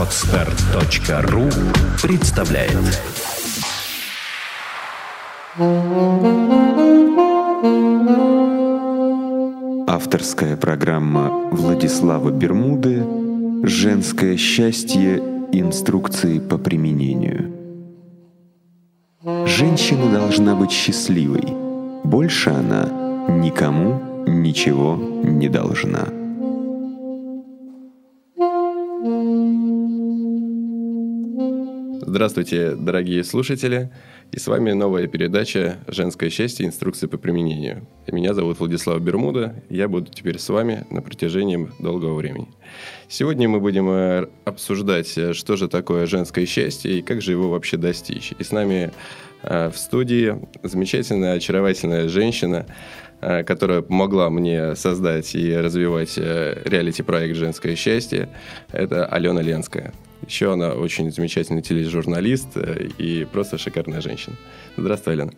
Отстар.ру представляет Авторская программа Владислава Бермуды «Женское счастье. Инструкции по применению». Женщина должна быть счастливой. Больше она никому ничего не должна. Здравствуйте, дорогие слушатели! И с вами новая передача «Женское счастье. Инструкции по применению». Меня зовут Владислав Бермуда. Я буду теперь с вами на протяжении долгого времени. Сегодня мы будем э, обсуждать, э, что же такое женское счастье и как же его вообще достичь. И с нами э, в студии замечательная, очаровательная женщина, которая помогла мне создать и развивать реалити-проект «Женское счастье». Это Алена Ленская. Еще она очень замечательный тележурналист э, и просто шикарная женщина. Здравствуй, Елена.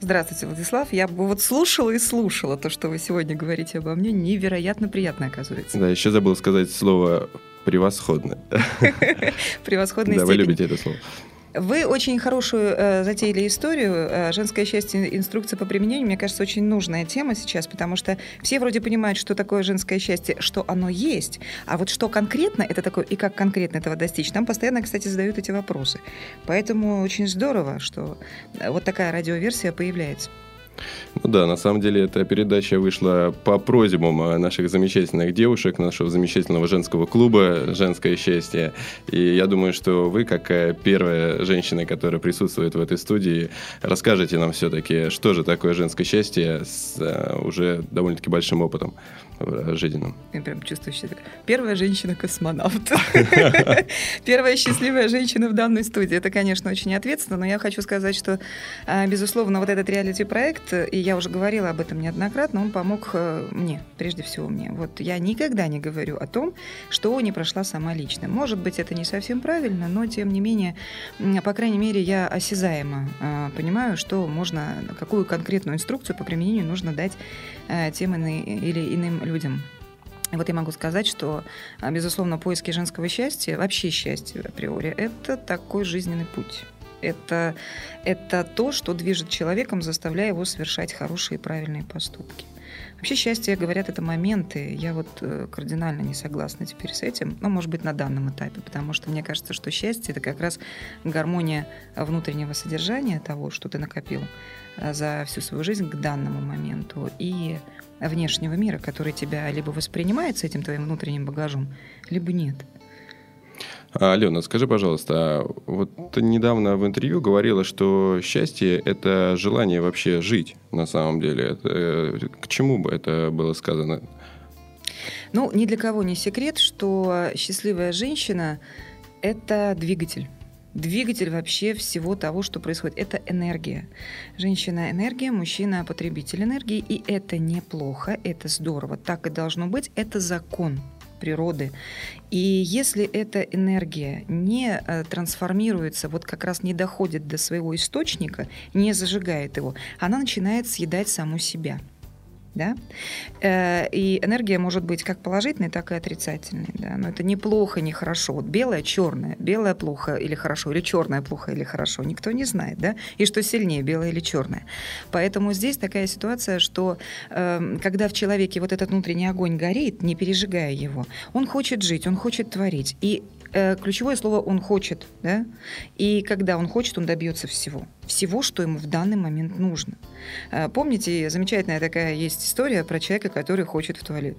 Здравствуйте, Владислав. Я бы вот слушала и слушала то, что вы сегодня говорите обо мне. Невероятно приятно, оказывается. Да, еще забыл сказать слово «превосходно». Превосходная Да, вы любите это слово. Вы очень хорошую э, затеяли историю. Э, женское счастье, инструкция по применению, мне кажется, очень нужная тема сейчас, потому что все вроде понимают, что такое женское счастье, что оно есть, а вот что конкретно это такое и как конкретно этого достичь, нам постоянно, кстати, задают эти вопросы. Поэтому очень здорово, что э, вот такая радиоверсия появляется. Ну да, на самом деле эта передача вышла по просьбам э, наших замечательных девушек, нашего замечательного женского клуба «Женское счастье». И я думаю, что вы, как э, первая женщина, которая присутствует в этой студии, расскажете нам все-таки, что же такое женское счастье с э, уже довольно-таки большим опытом жизненном. Я прям чувствую себя Первая женщина-космонавт. Первая счастливая женщина в данной студии. Это, конечно, очень ответственно, но я хочу сказать, что, безусловно, вот этот реалити-проект и я уже говорила об этом неоднократно, он помог э, мне, прежде всего мне. Вот я никогда не говорю о том, что не прошла сама лично. Может быть, это не совсем правильно, но тем не менее, по крайней мере, я осязаемо э, понимаю, что можно, какую конкретную инструкцию по применению нужно дать э, тем или иным людям. Вот я могу сказать, что, безусловно, поиски женского счастья, вообще счастья априори, это такой жизненный путь это, это то, что движет человеком, заставляя его совершать хорошие и правильные поступки. Вообще счастье, говорят, это моменты. Я вот э, кардинально не согласна теперь с этим, ну, может быть, на данном этапе, потому что мне кажется, что счастье – это как раз гармония внутреннего содержания того, что ты накопил э, за всю свою жизнь к данному моменту, и внешнего мира, который тебя либо воспринимает с этим твоим внутренним багажом, либо нет – Алена, скажи, пожалуйста, а вот ты недавно в интервью говорила, что счастье – это желание вообще жить на самом деле. Это, э, к чему бы это было сказано? Ну, ни для кого не секрет, что счастливая женщина – это двигатель. Двигатель вообще всего того, что происходит. Это энергия. Женщина – энергия, мужчина – потребитель энергии. И это неплохо, это здорово. Так и должно быть. Это закон природы. И если эта энергия не э, трансформируется, вот как раз не доходит до своего источника, не зажигает его, она начинает съедать саму себя – да? Э, и энергия может быть как положительной, так и отрицательной, да? но это не плохо, не хорошо. Вот белое, черное, белое плохо или хорошо, или черное плохо или хорошо, никто не знает, да? И что сильнее, белое или черное. Поэтому здесь такая ситуация, что э, когда в человеке вот этот внутренний огонь горит, не пережигая его, он хочет жить, он хочет творить, и Э, ключевое слово «он хочет», да? И когда он хочет, он добьется всего. Всего, что ему в данный момент нужно. Э, помните, замечательная такая есть история про человека, который хочет в туалет.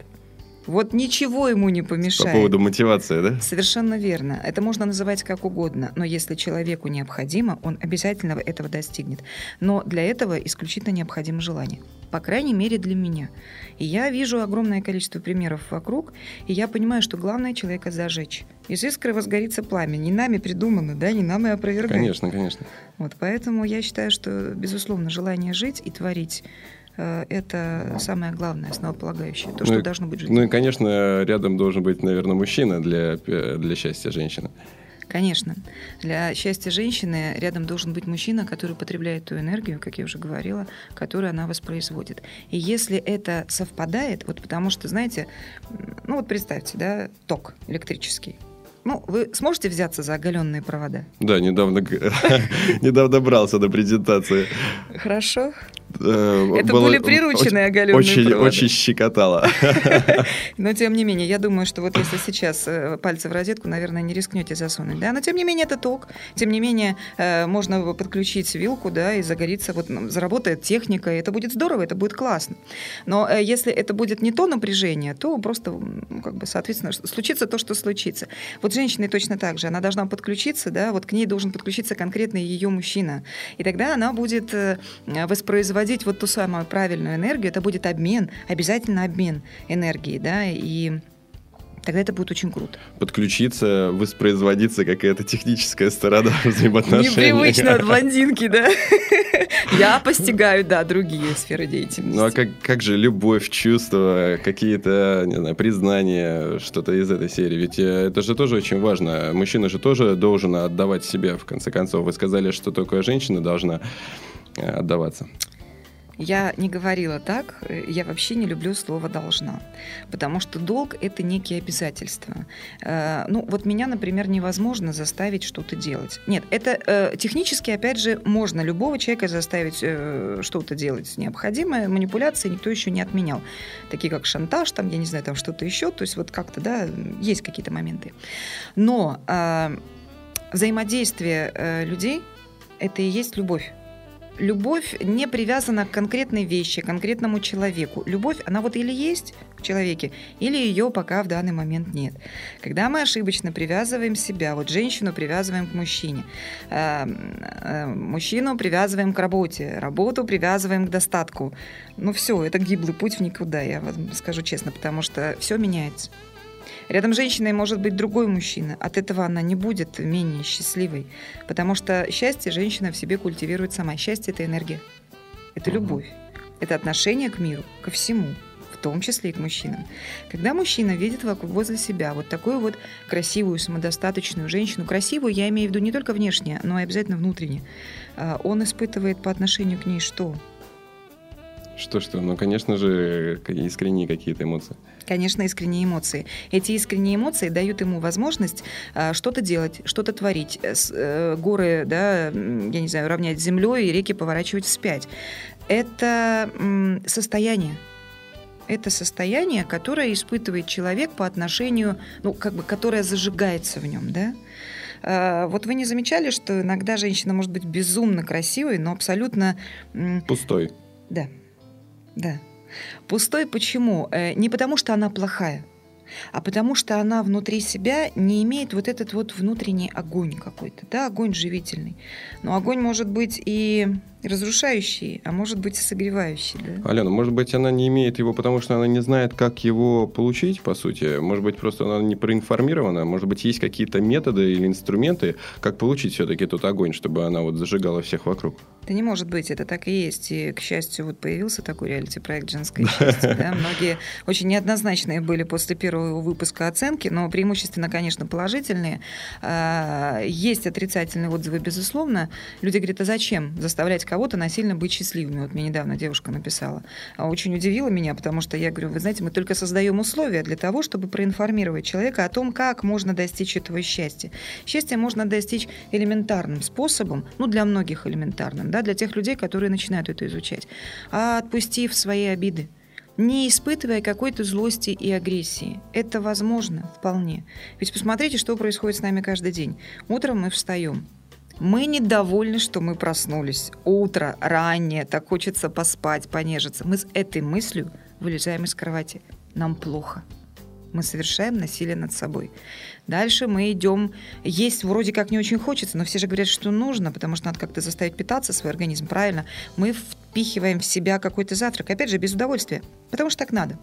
Вот ничего ему не помешает. По поводу мотивации, да? Совершенно верно. Это можно называть как угодно, но если человеку необходимо, он обязательно этого достигнет. Но для этого исключительно необходимо желание. По крайней мере, для меня. И я вижу огромное количество примеров вокруг, и я понимаю, что главное человека зажечь. Из искры возгорится пламя. Не нами придумано, да, не нами опровергать. Конечно, конечно. Вот, поэтому я считаю, что, безусловно, желание жить и творить Э, это самое главное, основополагающее, то, ну что и, должно быть жизнью. Ну и, конечно, рядом должен быть, наверное, мужчина для, для счастья женщины. Конечно. Для счастья женщины рядом должен быть мужчина, который потребляет ту энергию, как я уже говорила, которую она воспроизводит. И если это совпадает, вот потому что, знаете, ну вот представьте, да, ток электрический. Ну, вы сможете взяться за оголенные провода? Да, недавно, недавно брался на презентации. Хорошо. Э, Это было были прирученные оголенные Очень, проводы. очень щекотало. Но тем не менее, я думаю, что вот если сейчас э, пальцы в розетку, наверное, не рискнете засунуть, да. Но тем не менее, это ток. Тем не менее, э, можно подключить вилку, да, и загорится, вот ну, заработает техника, и это будет здорово, это будет классно. Но если это будет не то напряжение, то просто, ну, как бы, соответственно, случится то, что случится. Вот женщине точно так же. Она должна подключиться, да, вот к ней должен подключиться конкретно ее мужчина. И тогда она будет э, воспроизводить вот ту самую правильную энергию. Это будет обмен, обязательно обмен энергии, да, и тогда это будет очень круто. Подключиться, воспроизводиться какая-то техническая сторона взаимоотношений. Непривычно от блондинки, да? Я постигаю, да, другие сферы деятельности. Ну а как, как же любовь, чувства, какие-то, не знаю, признания, что-то из этой серии? Ведь э, это же тоже очень важно. Мужчина же тоже должен отдавать себя, в конце концов. Вы сказали, что только женщина должна э, отдаваться. Я не говорила так, э, я вообще не люблю слово «должна», потому что долг – это некие обязательства. Э, Ну, вот меня, например, невозможно заставить что-то делать. Нет, это э, технически, опять же, можно любого человека заставить что-то делать необходимое, манипуляции никто еще не отменял. Такие как шантаж, там, я не знаю, там что-то еще, то есть вот как-то, да, есть какие-то моменты. Но взаимодействие людей – это и есть любовь. Любовь не привязана к конкретной вещи, к конкретному человеку. Любовь, она вот или есть в человеке, или ее пока в данный момент нет. Когда мы ошибочно привязываем себя, вот женщину привязываем к мужчине, э, э, мужчину привязываем к работе, работу привязываем к достатку, ну все, это гиблый путь в никуда, я вам скажу честно, потому что все меняется. Рядом с женщиной может быть другой мужчина. От этого она не будет менее счастливой. Потому что счастье женщина в себе культивирует сама. Счастье – это энергия. Это любовь. Это отношение к миру, ко всему, в том числе и к мужчинам. Когда мужчина видит вокруг возле себя вот такую вот красивую, самодостаточную женщину, красивую я имею в виду не только внешне, но и обязательно внутренне, а, он испытывает по отношению к ней что? Что-что? Ну, конечно же, искренние какие-то эмоции. Конечно, искренние эмоции. Эти искренние эмоции дают ему возможность а, что-то делать, что-то творить, э, с- э, горы, да, я не знаю, равнять землей и реки поворачивать вспять. Это м, состояние. Это состояние, которое испытывает человек по отношению, ну, как бы, которое зажигается в нем, да? А, Вот вы не замечали, что иногда женщина может быть безумно красивой, но абсолютно Пустой. да, да. Пустой почему? Э, Не потому, что она плохая, а потому что она внутри себя не имеет вот этот вот внутренний огонь какой-то, да, огонь живительный. Но огонь может быть и разрушающий, а может быть и согревающий, да. Алена, может быть, она не имеет его, потому что она не знает, как его получить, по сути. Может быть, просто она не проинформирована. Может быть, есть какие-то методы или инструменты, как получить все-таки тот огонь, чтобы она вот зажигала всех вокруг. Это не может быть, это так и есть. И, к счастью, вот появился такой реалити-проект «Женское счастье». да. Многие очень неоднозначные были после первого выпуска оценки, но преимущественно, конечно, положительные. А, Есть отрицательные отзывы, безусловно. Люди говорят, а зачем заставлять кого-то насильно быть счастливыми? Вот мне недавно девушка написала. А Очень удивило меня, потому что я говорю, вы знаете, мы только создаем условия для того, чтобы проинформировать человека о том, как можно достичь этого счастья. Счастье можно достичь элементарным способом, ну, для многих элементарным, да, для тех людей, которые начинают это изучать, а отпустив свои обиды, не испытывая какой-то злости и агрессии. Это возможно вполне. Ведь посмотрите, что происходит с нами каждый день. Утром мы встаем. Мы недовольны, что мы проснулись. Утро, раннее, так хочется поспать, понежиться. Мы с этой мыслью вылезаем из кровати. Нам плохо. Мы совершаем насилие над собой. Дальше мы идем. Есть вроде как не очень хочется, но все же говорят, что нужно, потому что надо как-то заставить питаться свой организм, правильно? Мы впихиваем в себя какой-то завтрак, опять же, без удовольствия, потому что так надо.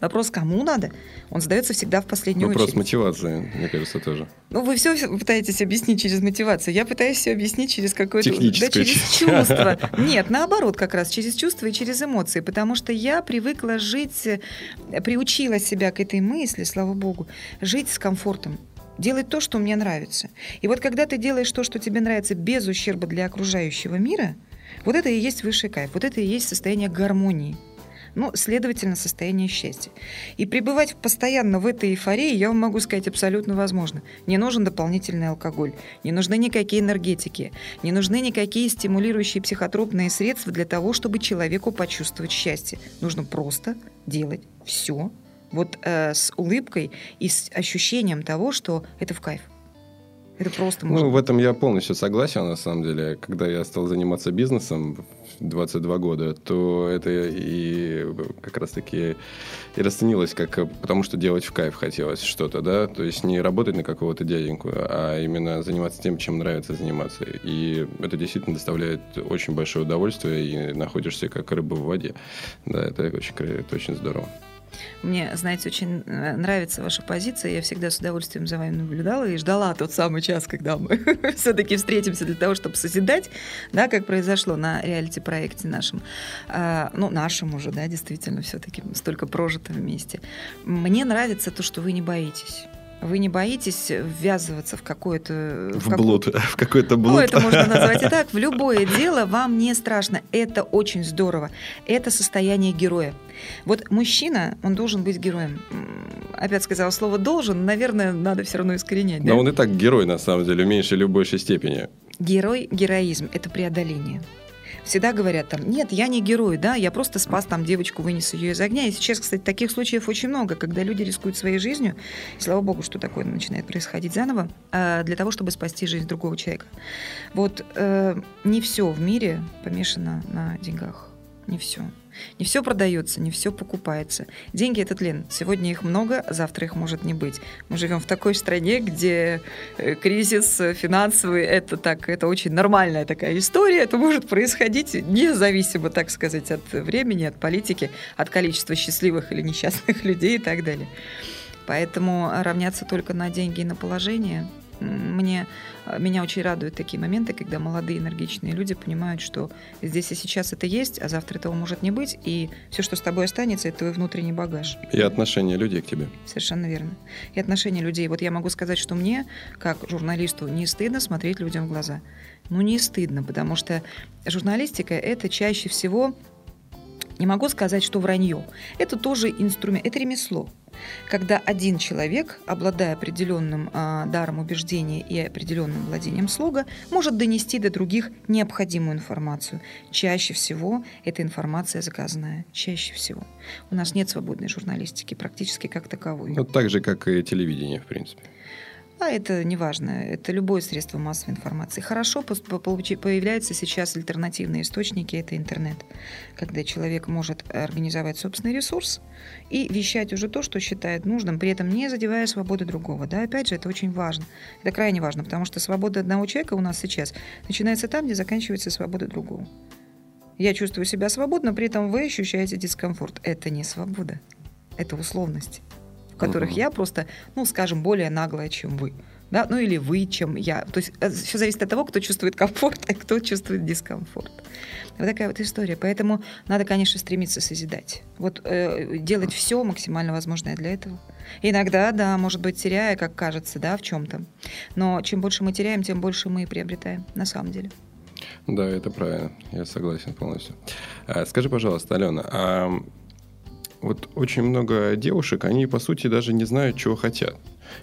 Вопрос, кому надо, он задается всегда в последнюю Вопрос очередь. мотивации, мне кажется, тоже. Ну, вы все пытаетесь объяснить через мотивацию. Я пытаюсь все объяснить через какое-то... Да, через чувство. чувство. Нет, наоборот, как раз через чувства и через эмоции. Потому что я привыкла жить, э, приучила себя к этой мысли, слава богу, жить с комфортом. Делать то, что мне нравится. И вот когда ты делаешь то, что тебе нравится, без ущерба для окружающего мира, вот это и есть высший кайф. Вот это и есть состояние гармонии. Ну, следовательно, состояние счастья. И пребывать постоянно в этой эйфории, я вам могу сказать, абсолютно возможно. Не нужен дополнительный алкоголь, не нужны никакие энергетики, не нужны никакие стимулирующие психотропные средства для того, чтобы человеку почувствовать счастье. Нужно просто делать все вот э, с улыбкой и с ощущением того, что это в кайф. Это просто Ну, можно. в этом я полностью согласен, на самом деле. Когда я стал заниматься бизнесом в 22 года, то это и как раз-таки и расценилось, как потому что делать в кайф хотелось что-то, да, то есть не работать на какого-то дяденьку, а именно заниматься тем, чем нравится заниматься. И это действительно доставляет очень большое удовольствие, и находишься как рыба в воде. Да, это очень, это очень здорово. Мне, знаете, очень э, нравится ваша позиция. Я всегда с удовольствием за вами наблюдала и ждала тот самый час, когда мы все-таки встретимся для того, чтобы созидать, да, как произошло на реалити-проекте нашем. А, ну, нашем уже, да, действительно, все-таки столько прожито вместе. Мне нравится то, что вы не боитесь. Вы не боитесь ввязываться в какое-то... В какую- блуд, в какой-то блуд. Ну, это можно назвать и так. В любое дело вам не страшно. Это очень здорово. Это состояние героя. Вот мужчина, он должен быть героем. Опять сказала слово «должен», наверное, надо все равно искоренять. да? Но он и так герой, на самом деле, в меньшей или большей степени. Герой, героизм – это преодоление. Всегда говорят там, нет, я не герой, да, я просто спас там девочку, вынес ее из огня. И сейчас, кстати, таких случаев очень много, когда люди рискуют своей жизнью, и слава богу, что такое начинает происходить заново, а, для того, чтобы спасти жизнь другого человека. Вот э, не все в мире помешано на деньгах. Не все. Не все продается, не все покупается. Деньги это тлен. Сегодня их много, завтра их может не быть. Мы живем в такой стране, где э, кризис финансовый это так, это очень нормальная такая история. Это может происходить независимо, так сказать, от времени, от политики, от количества счастливых или несчастных людей и так далее. Поэтому равняться только на деньги и на положение мне э, меня очень радуют такие моменты, когда молодые энергичные люди понимают, что здесь и сейчас это есть, а завтра этого может не быть, и все, что с тобой останется, это твой внутренний багаж. И отношение людей к тебе. Совершенно верно. И отношения людей. Вот я могу сказать, что мне, как журналисту, не стыдно смотреть людям в глаза. Ну, не стыдно, потому что журналистика – это чаще всего, не могу сказать, что вранье. Это тоже инструмент, это ремесло. Когда один человек, обладая определенным а, даром убеждения и определенным владением слога, может донести до других необходимую информацию. Чаще всего эта информация заказанная. Чаще всего. У нас нет свободной журналистики практически как таковой. Ну, так же, как и телевидение, в принципе. А это не важно, это любое средство массовой информации. Хорошо появляются сейчас альтернативные источники, это интернет, когда человек может организовать собственный ресурс и вещать уже то, что считает нужным, при этом не задевая свободы другого. Да, опять же, это очень важно. Это крайне важно, потому что свобода одного человека у нас сейчас начинается там, где заканчивается свобода другого. Я чувствую себя свободно, при этом вы ощущаете дискомфорт. Это не свобода, это условности в которых Мгм. я просто, ну, скажем, более наглая, чем вы. Да? Ну или вы, чем я. То есть все зависит от того, кто чувствует комфорт, а кто чувствует дискомфорт. Вот такая вот история. Поэтому надо, конечно, стремиться созидать. Вот э, делать все максимально возможное для этого. Иногда, да, может быть, теряя, как кажется, да, в чем-то. Но чем больше мы теряем, тем больше мы и приобретаем, на самом деле. Да, это правильно. Я согласен полностью. А, Скажи, пожалуйста, Алена, а вот очень много девушек, они, по сути, даже не знают, чего хотят.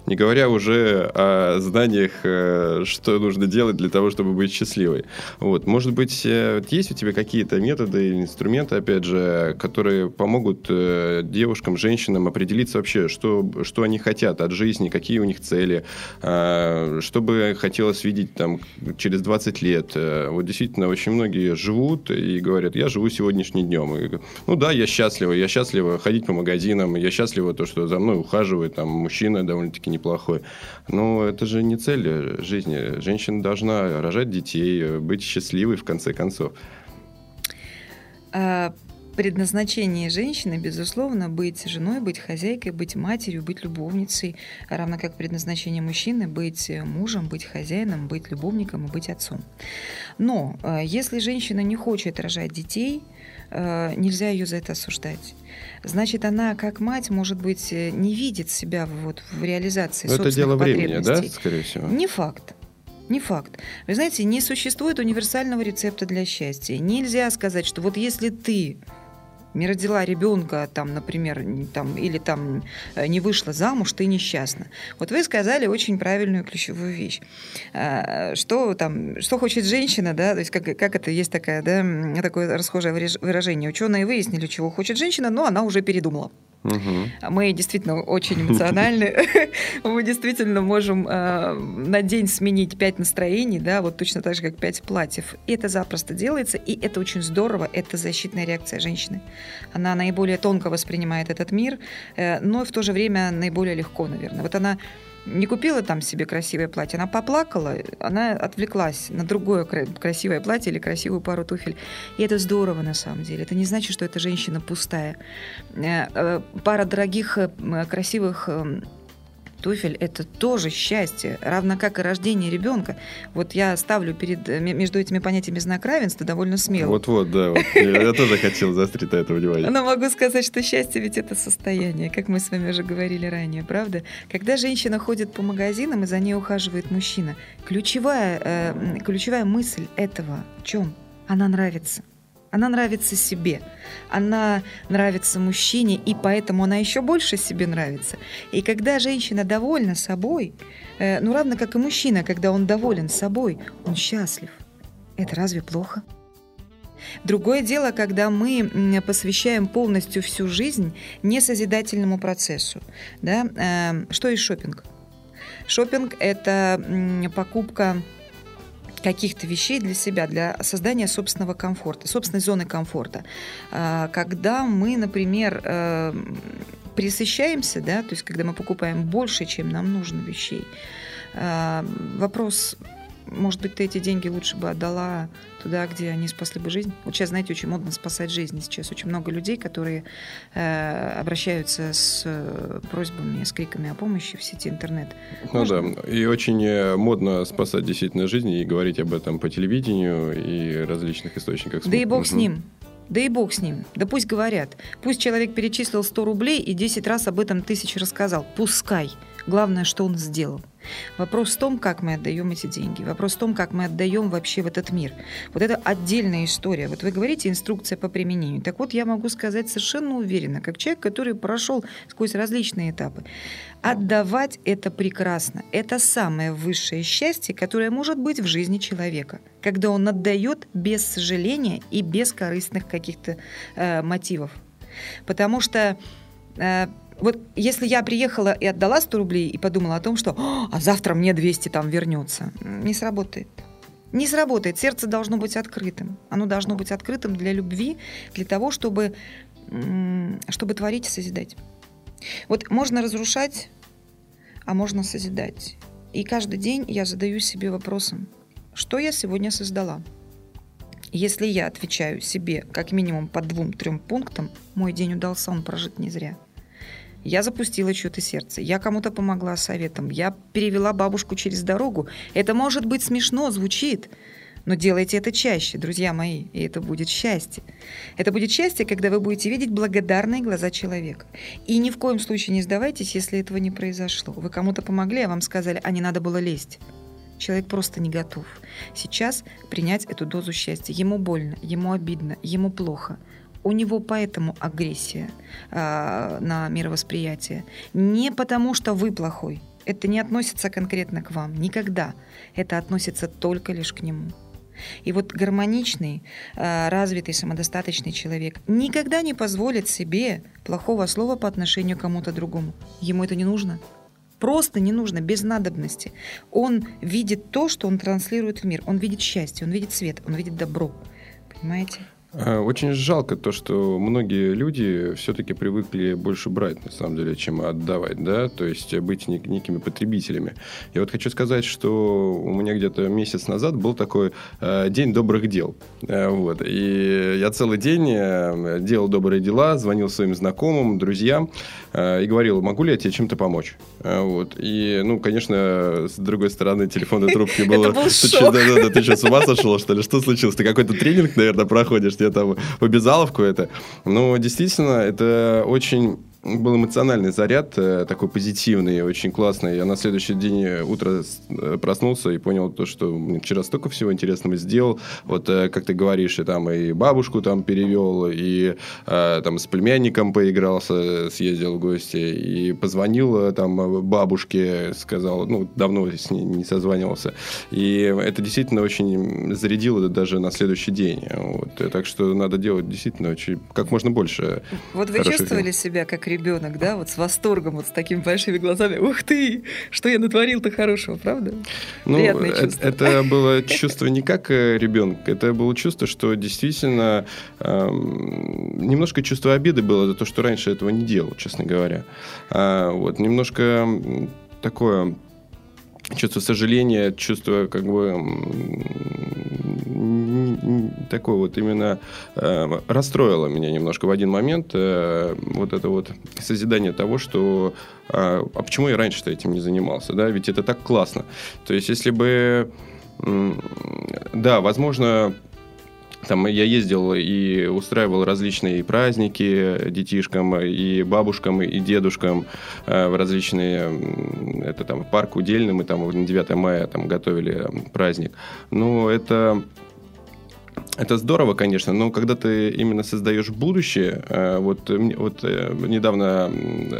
Не говоря уже о знаниях, э, что нужно делать для того, чтобы быть счастливой. Вот. Может быть, э, есть у тебя какие-то методы или инструменты, опять же, которые помогут э, девушкам, женщинам определиться вообще, что, что они хотят от жизни, какие у них цели, что бы хотелось видеть там через 20 лет. Вот действительно, очень многие живут и говорят, я живу сегодняшним днем. И, ну да, я счастлива, я счастлива ходить по магазинам, я счастлива то, что за мной ухаживает там мужчина довольно-таки неплохой. Но это же не цель жизни. Женщина должна рожать детей, быть счастливой в конце концов. А, Предназначение женщины, безусловно, быть женой, быть хозяйкой, быть матерью, быть любовницей, равно как предназначение мужчины быть мужем, быть хозяином, быть любовником и быть отцом. Но э, если женщина не хочет рожать детей, э, нельзя ее за это осуждать. Значит, она как мать, может быть, э, не видит себя вот в реализации Но это собственных дело времени, да, скорее всего? Не факт. Не факт. Вы знаете, не существует универсального рецепта для счастья. Нельзя сказать, что вот если ты не родила ребенка, там, например, там, или там э, не вышла замуж, ты несчастна. Вот вы сказали очень правильную ключевую вещь. А, что там, что хочет женщина, да, то есть как, как это есть такая, да, такое расхожее выражение. Ученые выяснили, чего хочет женщина, но она уже передумала. Угу. Мы действительно очень эмоциональны. Мы действительно можем э, на день сменить пять настроений, да, вот точно так же, как пять платьев. И это запросто делается, и это очень здорово. Это защитная реакция женщины. Она наиболее тонко воспринимает этот мир, э, но в то же время наиболее легко, наверное. Вот она не купила там себе красивое платье, она поплакала, она отвлеклась на другое красивое платье или красивую пару туфель. И это здорово на самом деле. Это не значит, что эта женщина пустая. Э, э, пара дорогих, э, красивых эм, туфель – это тоже счастье, равно как и рождение ребенка. Вот я ставлю перед, э, между этими понятиями знак равенства довольно смело. Вот-вот, да. Вот. Я тоже хотел заострить на это внимание. Но могу сказать, что счастье ведь это состояние, как мы с вами уже говорили ранее, правда? Когда женщина ходит по магазинам, и за ней ухаживает мужчина, ключевая, э, ключевая мысль этого в чем? Она нравится. Она нравится себе, она нравится мужчине, и поэтому она еще больше себе нравится. И когда женщина довольна собой, э, ну равно как и мужчина, когда он доволен собой, он счастлив. Это разве плохо? Другое дело, когда мы посвящаем полностью всю жизнь несозидательному процессу. Да? Э, что есть шопинг? Шопинг – это покупка каких-то вещей для себя, для создания собственного комфорта, собственной зоны комфорта. А, когда мы, например, э, присыщаемся, да, то есть когда мы покупаем больше, чем нам нужно вещей, а, вопрос может быть, ты эти деньги лучше бы отдала туда, где они спасли бы жизнь. Вот сейчас, знаете, очень модно спасать жизни. Сейчас очень много людей, которые э, обращаются с э, просьбами, с криками о помощи в сети интернет. Ну Можно? да, и очень э, модно спасать действительно жизни и говорить об этом по телевидению и различных источниках. Да и бог угу. с ним. Да и бог с ним. Да пусть говорят. Пусть человек перечислил 100 рублей и 10 раз об этом тысяч рассказал. Пускай. Главное, что он сделал. Вопрос в том, как мы отдаем эти деньги. Вопрос в том, как мы отдаем вообще в этот мир. Вот это отдельная история. Вот вы говорите инструкция по применению. Так вот, я могу сказать совершенно уверенно, как человек, который прошел сквозь различные этапы. Отдавать это прекрасно. Это самое высшее счастье, которое может быть в жизни человека. Когда он отдает без сожаления и без корыстных каких-то э, мотивов. Потому что э, вот если я приехала и отдала 100 рублей и подумала о том, что а завтра мне 200 там вернется, не сработает. Не сработает. Сердце должно быть открытым. Оно должно быть открытым для любви, для того, чтобы, чтобы творить и созидать. Вот можно разрушать, а можно созидать. И каждый день я задаю себе вопросом, что я сегодня создала? Если я отвечаю себе как минимум по двум-трем пунктам, мой день удался, он прожит не зря. Я запустила чье-то сердце, я кому-то помогла советом, я перевела бабушку через дорогу. Это может быть смешно, звучит, но делайте это чаще, друзья мои, и это будет счастье. Это будет счастье, когда вы будете видеть благодарные глаза человека. И ни в коем случае не сдавайтесь, если этого не произошло. Вы кому-то помогли, а вам сказали, а не надо было лезть. Человек просто не готов сейчас принять эту дозу счастья. Ему больно, ему обидно, ему плохо – у него поэтому агрессия э, на мировосприятие. Не потому, что вы плохой. Это не относится конкретно к вам. Никогда. Это относится только лишь к нему. И вот гармоничный, а, развитый, самодостаточный человек никогда не позволит себе плохого слова по отношению к кому-то другому. Ему это не нужно. Просто не нужно, без надобности. Он видит то, что он транслирует в мир. Он видит счастье, он видит свет, он видит добро. Понимаете? Э, очень жалко то, что многие люди все-таки привыкли больше брать, на самом деле, чем отдавать, да, то есть быть некими потребителями. Я вот хочу сказать, что у меня где-то месяц назад был такой э, день добрых дел, э, вот, и я целый день э, делал добрые дела, звонил своим знакомым, друзьям э, и говорил, могу ли я тебе чем-то помочь, э, вот, и, ну, конечно, с другой стороны телефонной трубки было... Это был шок. Ты что, с ума сошел, что ли? Что случилось? Ты какой-то тренинг, наверное, проходишь? Тебе там в обязаловку это. Но действительно, это очень был эмоциональный заряд, э, такой позитивный, очень классный. Я на следующий день э, утро э, проснулся и понял то, что вчера столько всего интересного сделал. Вот, как ты говоришь, и там и бабушку там перевел, и там с племянником поигрался, съездил в гости, и позвонил там бабушке, сказал, ну, давно с ней не созванивался. И это действительно очень зарядило даже на следующий день. Вот. Так что надо делать действительно очень, как можно больше. Вот вы чувствовали дел. себя как ребенок, да, вот с восторгом, вот с такими большими глазами. Ух ты, что я натворил-то хорошего, правда? Ну, Приятное это, чувство. Это было чувство не как э, ребенок, это было чувство, что действительно эм, немножко чувство обиды было за то, что раньше этого не делал, честно говоря. А, вот немножко такое чувство сожаления, чувство как бы такое вот именно э, расстроило меня немножко в один момент э, вот это вот созидание того, что э, а почему я раньше-то этим не занимался, да, ведь это так классно. То есть если бы, да, возможно, там я ездил и устраивал различные праздники детишкам, и бабушкам, и дедушкам э, в различные... Это там парк Удельный, мы там на 9 мая там готовили праздник. Но это это здорово, конечно, но когда ты именно создаешь будущее, э, вот, вот э, недавно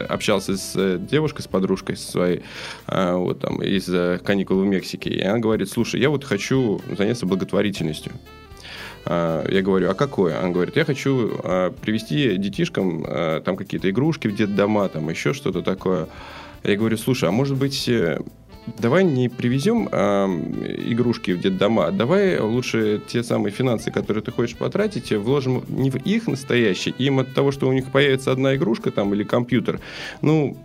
общался с девушкой, с подружкой своей, вот там из каникул в Мексике, и она говорит, слушай, я вот хочу заняться благотворительностью. А, я говорю, а какое? Он говорит, я хочу а, привезти детишкам а, там какие-то игрушки в детдома, там еще что-то такое. Я говорю, слушай, а может быть, э, давай не привезем игрушки в детдома, давай лучше те самые финансы, которые ты хочешь потратить, вложим не в их настоящие, им от того, что у них появится одна игрушка там или компьютер, ну,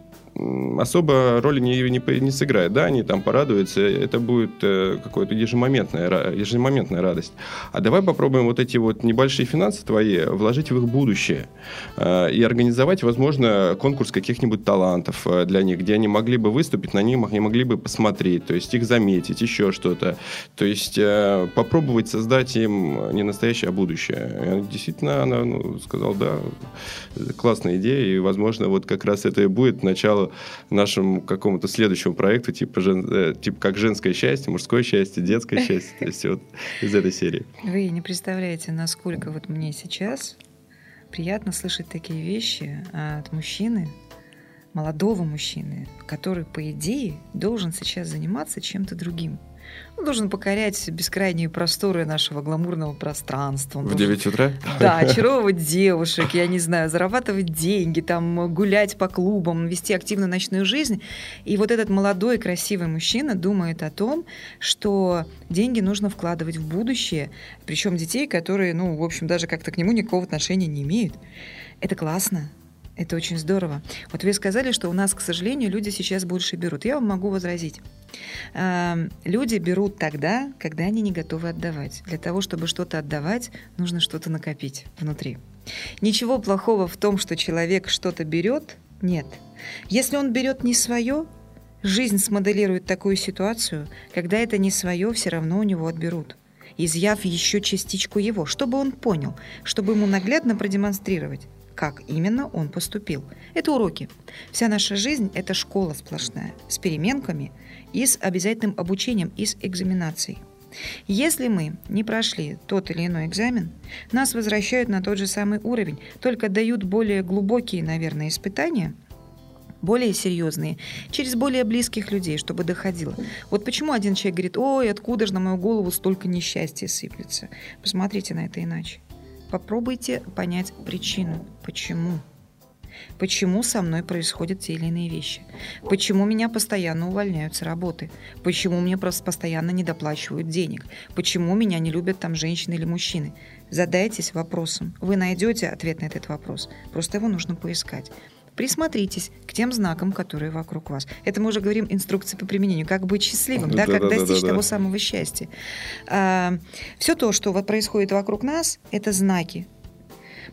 особо роли не, не, не сыграет. Да, они там порадуются, это будет э, какая-то ежемоментная, ежемоментная радость. А давай попробуем вот эти вот небольшие финансы твои вложить в их будущее э, и организовать, возможно, конкурс каких-нибудь талантов э, для них, где они могли бы выступить, на них они могли бы посмотреть, то есть их заметить, еще что-то. То есть э, попробовать создать им не настоящее, а будущее. И действительно, она ну, сказала, да, классная идея, и, возможно, вот как раз это и будет начало нашему какому-то следующему проекту, типа, жен, э, типа как женское счастье, мужское счастье, детское счастье. То есть вот из этой серии. Вы не представляете, насколько вот мне сейчас приятно слышать такие вещи от мужчины, молодого мужчины, который, по идее, должен сейчас заниматься чем-то другим. Он должен покорять бескрайние просторы нашего гламурного пространства. Он в 9 утра? Да, очаровывать девушек, я не знаю, зарабатывать деньги, там, гулять по клубам, вести активную ночную жизнь. И вот этот молодой красивый мужчина думает о том, что деньги нужно вкладывать в будущее, причем детей, которые, ну, в общем, даже как-то к нему никакого отношения не имеют. Это классно, это очень здорово. Вот вы сказали, что у нас, к сожалению, люди сейчас больше берут. Я вам могу возразить. Эм, люди берут тогда, когда они не готовы отдавать. Для того, чтобы что-то отдавать, нужно что-то накопить внутри. Ничего плохого в том, что человек что-то берет, нет. Если он берет не свое, жизнь смоделирует такую ситуацию, когда это не свое, все равно у него отберут изъяв еще частичку его, чтобы он понял, чтобы ему наглядно продемонстрировать как именно он поступил. Это уроки. Вся наша жизнь – это школа сплошная, с переменками и с обязательным обучением, и с экзаменацией. Если мы не прошли тот или иной экзамен, нас возвращают на тот же самый уровень, только дают более глубокие, наверное, испытания, более серьезные, через более близких людей, чтобы доходило. Вот почему один человек говорит, ой, откуда же на мою голову столько несчастья сыплется. Посмотрите на это иначе. Попробуйте понять причину, почему. Почему со мной происходят те или иные вещи? Почему меня постоянно увольняют с работы? Почему мне просто постоянно недоплачивают денег? Почему меня не любят там женщины или мужчины? Задайтесь вопросом. Вы найдете ответ на этот вопрос. Просто его нужно поискать. Присмотритесь к тем знакам, которые вокруг вас. Это мы уже говорим инструкции по применению. Как быть счастливым, да, да как да, достичь да, да, того самого счастья. А, все то, что происходит вокруг нас, это знаки.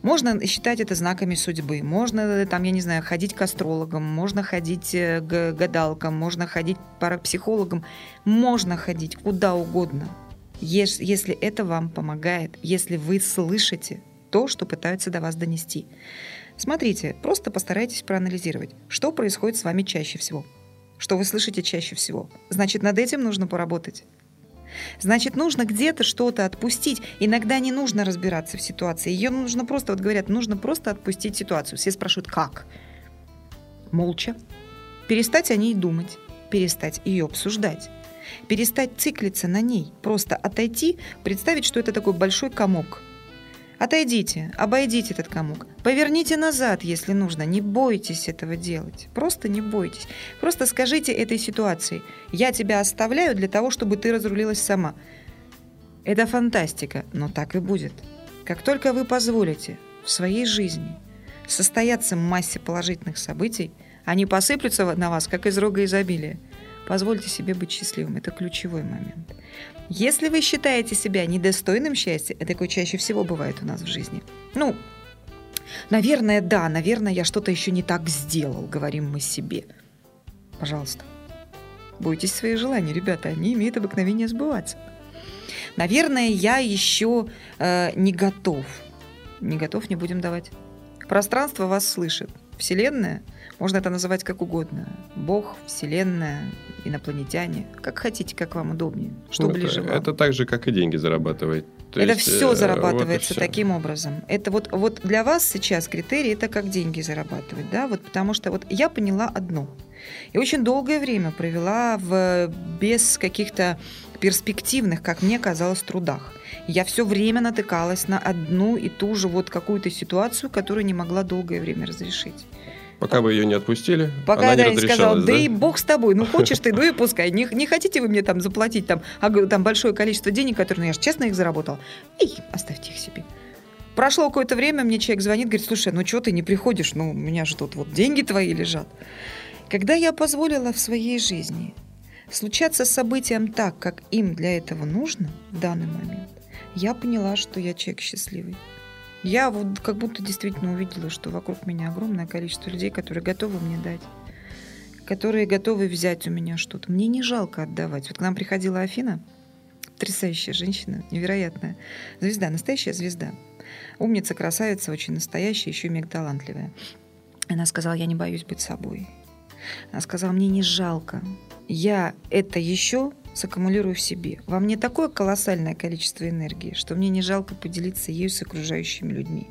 Можно считать это знаками судьбы. Можно, там, я не знаю, ходить к астрологам, можно ходить э, к гадалкам, можно ходить к парапсихологам, можно ходить куда угодно, если это вам помогает, если вы слышите то, что пытаются до вас донести. Смотрите, просто постарайтесь проанализировать, что происходит с вами чаще всего. Что вы слышите чаще всего. Значит, над этим нужно поработать. Значит, нужно где-то что-то отпустить. Иногда не нужно разбираться в ситуации. Ее нужно просто, вот говорят, нужно просто отпустить ситуацию. Все спрашивают, как? Молча. Перестать о ней думать. Перестать ее обсуждать. Перестать циклиться на ней. Просто отойти, представить, что это такой большой комок. Отойдите, обойдите этот комок. Поверните назад, если нужно. Не бойтесь этого делать. Просто не бойтесь. Просто скажите этой ситуации. Я тебя оставляю для того, чтобы ты разрулилась сама. Это фантастика, но так и будет. Как только вы позволите в своей жизни состояться массе положительных событий, они посыплются на вас, как из рога изобилия. Позвольте себе быть счастливым. Это ключевой момент. Если вы считаете себя недостойным счастья, это такое чаще всего бывает у нас в жизни. Ну, наверное, да, наверное, я что-то еще не так сделал, говорим мы себе. Пожалуйста. Бойтесь своих желаний, ребята, они имеют обыкновение сбываться. Наверное, я еще э, не готов. Не готов, не будем давать. Пространство вас слышит. Вселенная, можно это называть как угодно. Бог, Вселенная, инопланетяне. Как хотите, как вам удобнее. Что Ну, ближе это, вам. это так же, как и деньги зарабатывать. То это есть, все э, зарабатывается вот и всё. таким образом. Это вот, вот для вас сейчас критерий это как деньги зарабатывать, да, вот потому что вот я поняла одно. И очень долгое время провела в без каких-то перспективных, как мне казалось, трудах. Я все время натыкалась на одну и ту же вот какую-то ситуацию, которую не могла долгое время разрешить. Пока вы ее не отпустили, Пока она да, не я сказала, разрешалась, да и бог с тобой, ну хочешь ты, ну и пускай. Не, не хотите вы мне там заплатить там, там большое количество денег, которые, ну я же честно их заработал. Эй, оставьте их себе. Прошло какое-то время, мне человек звонит, говорит, слушай, ну что ты не приходишь, ну у меня же тут вот деньги твои лежат. Когда я позволила в своей жизни случаться с событием так, как им для этого нужно в данный момент, я поняла, что я человек счастливый. Я вот как будто действительно увидела, что вокруг меня огромное количество людей, которые готовы мне дать, которые готовы взять у меня что-то. Мне не жалко отдавать. Вот к нам приходила Афина, потрясающая женщина, невероятная. Звезда, настоящая звезда. Умница, красавица, очень настоящая, еще и мега талантливая. Она сказала, я не боюсь быть собой. Она сказала, мне не жалко. Я это еще саккумулирую в себе. Во мне такое колоссальное количество энергии, что мне не жалко поделиться ею с окружающими людьми.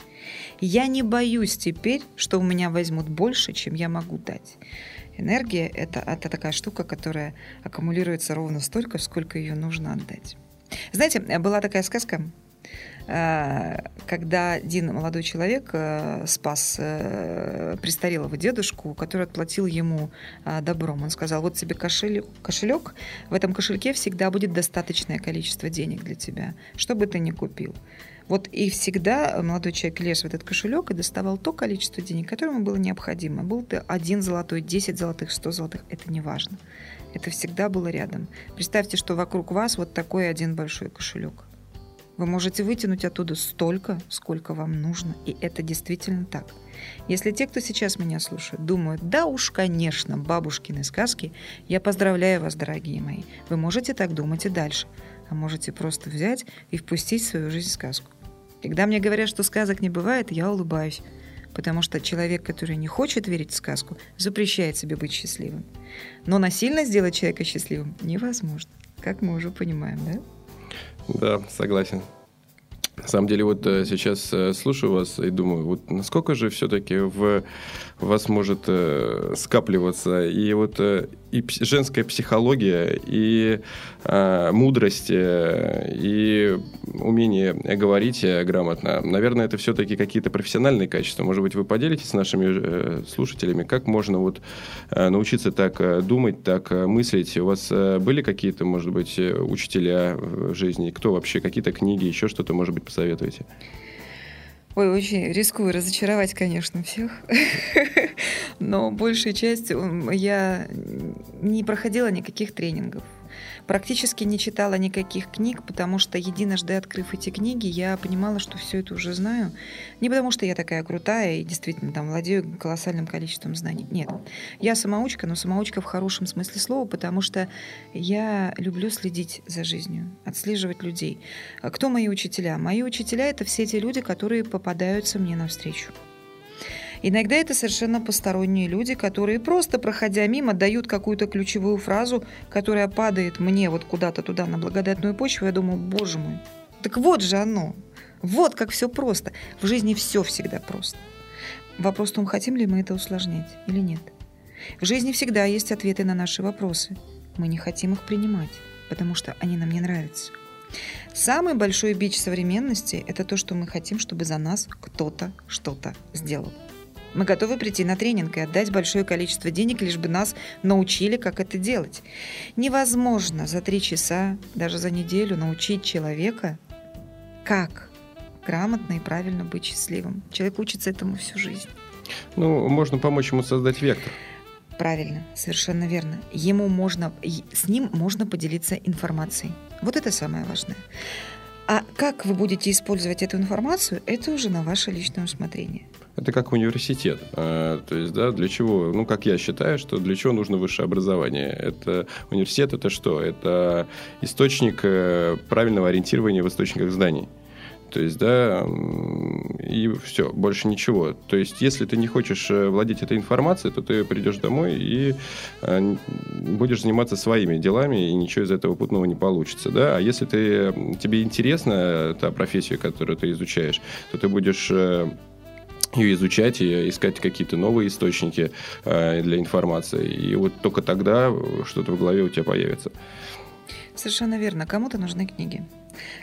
Я не боюсь теперь, что у меня возьмут больше, чем я могу дать. Энергия это, это такая штука, которая аккумулируется ровно столько, сколько ее нужно отдать. Знаете, была такая сказка, когда один молодой человек э, спас э, престарелого дедушку, который отплатил ему э, добром. Он сказал, вот тебе кошелек, кошелек, в этом кошельке всегда будет достаточное количество денег для тебя, что бы ты ни купил. Вот и всегда молодой человек лез в этот кошелек и доставал то количество денег, которое ему было необходимо. Был ты один золотой, 10 золотых, 100 золотых, это не важно. Это всегда было рядом. Представьте, что вокруг вас вот такой один большой кошелек. Вы можете вытянуть оттуда столько, сколько вам нужно. И это действительно так. Если те, кто сейчас меня слушает, думают, да уж, конечно, бабушкины сказки, я поздравляю вас, дорогие мои. Вы можете так думать и дальше. А можете просто взять и впустить в свою жизнь сказку. Когда мне говорят, что сказок не бывает, я улыбаюсь. Потому что человек, который не хочет верить в сказку, запрещает себе быть счастливым. Но насильно сделать человека счастливым невозможно. Как мы уже понимаем, да? Да, согласен. На самом деле, вот э, сейчас э, слушаю вас и думаю, вот насколько же все-таки в вас может э, скапливаться и вот э, и женская психология, и э, мудрость, э, и умение говорить э, грамотно. Наверное, это все-таки какие-то профессиональные качества. Может быть, вы поделитесь с нашими э, слушателями, как можно вот э, научиться так э, думать, так э, мыслить. У вас э, были какие-то, может быть, э, учителя в жизни? Кто вообще? Какие-то книги, еще что-то, может быть, посоветуете? Ой, очень рискую разочаровать, конечно, всех. Но большей частью м, я не проходила никаких тренингов. Практически не читала никаких книг, потому что единожды открыв эти книги, я понимала, что все это уже знаю. Не потому что я такая крутая и действительно там владею колоссальным количеством знаний. Нет. Я самоучка, но самоучка в хорошем смысле слова, потому что я люблю следить за жизнью, отслеживать людей. Кто мои учителя? Мои учителя — это все те люди, которые попадаются мне навстречу. Иногда это совершенно посторонние люди, которые просто, проходя мимо, дают какую-то ключевую фразу, которая падает мне вот куда-то туда на благодатную почву. Я думаю, боже мой, так вот же оно. Вот как все просто. В жизни все всегда просто. Вопрос в том, хотим ли мы это усложнять или нет. В жизни всегда есть ответы на наши вопросы. Мы не хотим их принимать, потому что они нам не нравятся. Самый большой бич современности – это то, что мы хотим, чтобы за нас кто-то что-то сделал. Мы готовы прийти на тренинг и отдать большое количество денег, лишь бы нас научили, как это делать. Невозможно за три часа, даже за неделю научить человека, как грамотно и правильно быть счастливым. Человек учится этому всю жизнь. Ну, можно помочь ему создать вектор. Правильно, совершенно верно. Ему можно, с ним можно поделиться информацией. Вот это самое важное. А как вы будете использовать эту информацию, это уже на ваше личное усмотрение. Это как университет. А, то есть, да, для чего, ну, как я считаю, что для чего нужно высшее образование? Это университет это что? Это источник э, правильного ориентирования в источниках знаний. То есть, да, и все, больше ничего. То есть, если ты не хочешь э, владеть этой информацией, то ты придешь домой и э, будешь заниматься своими делами, и ничего из этого путного не получится, да. А если ты, тебе интересна та профессия, которую ты изучаешь, то ты будешь э, ее изучать и искать какие-то новые источники для информации. И вот только тогда что-то в голове у тебя появится. Совершенно верно. Кому-то нужны книги.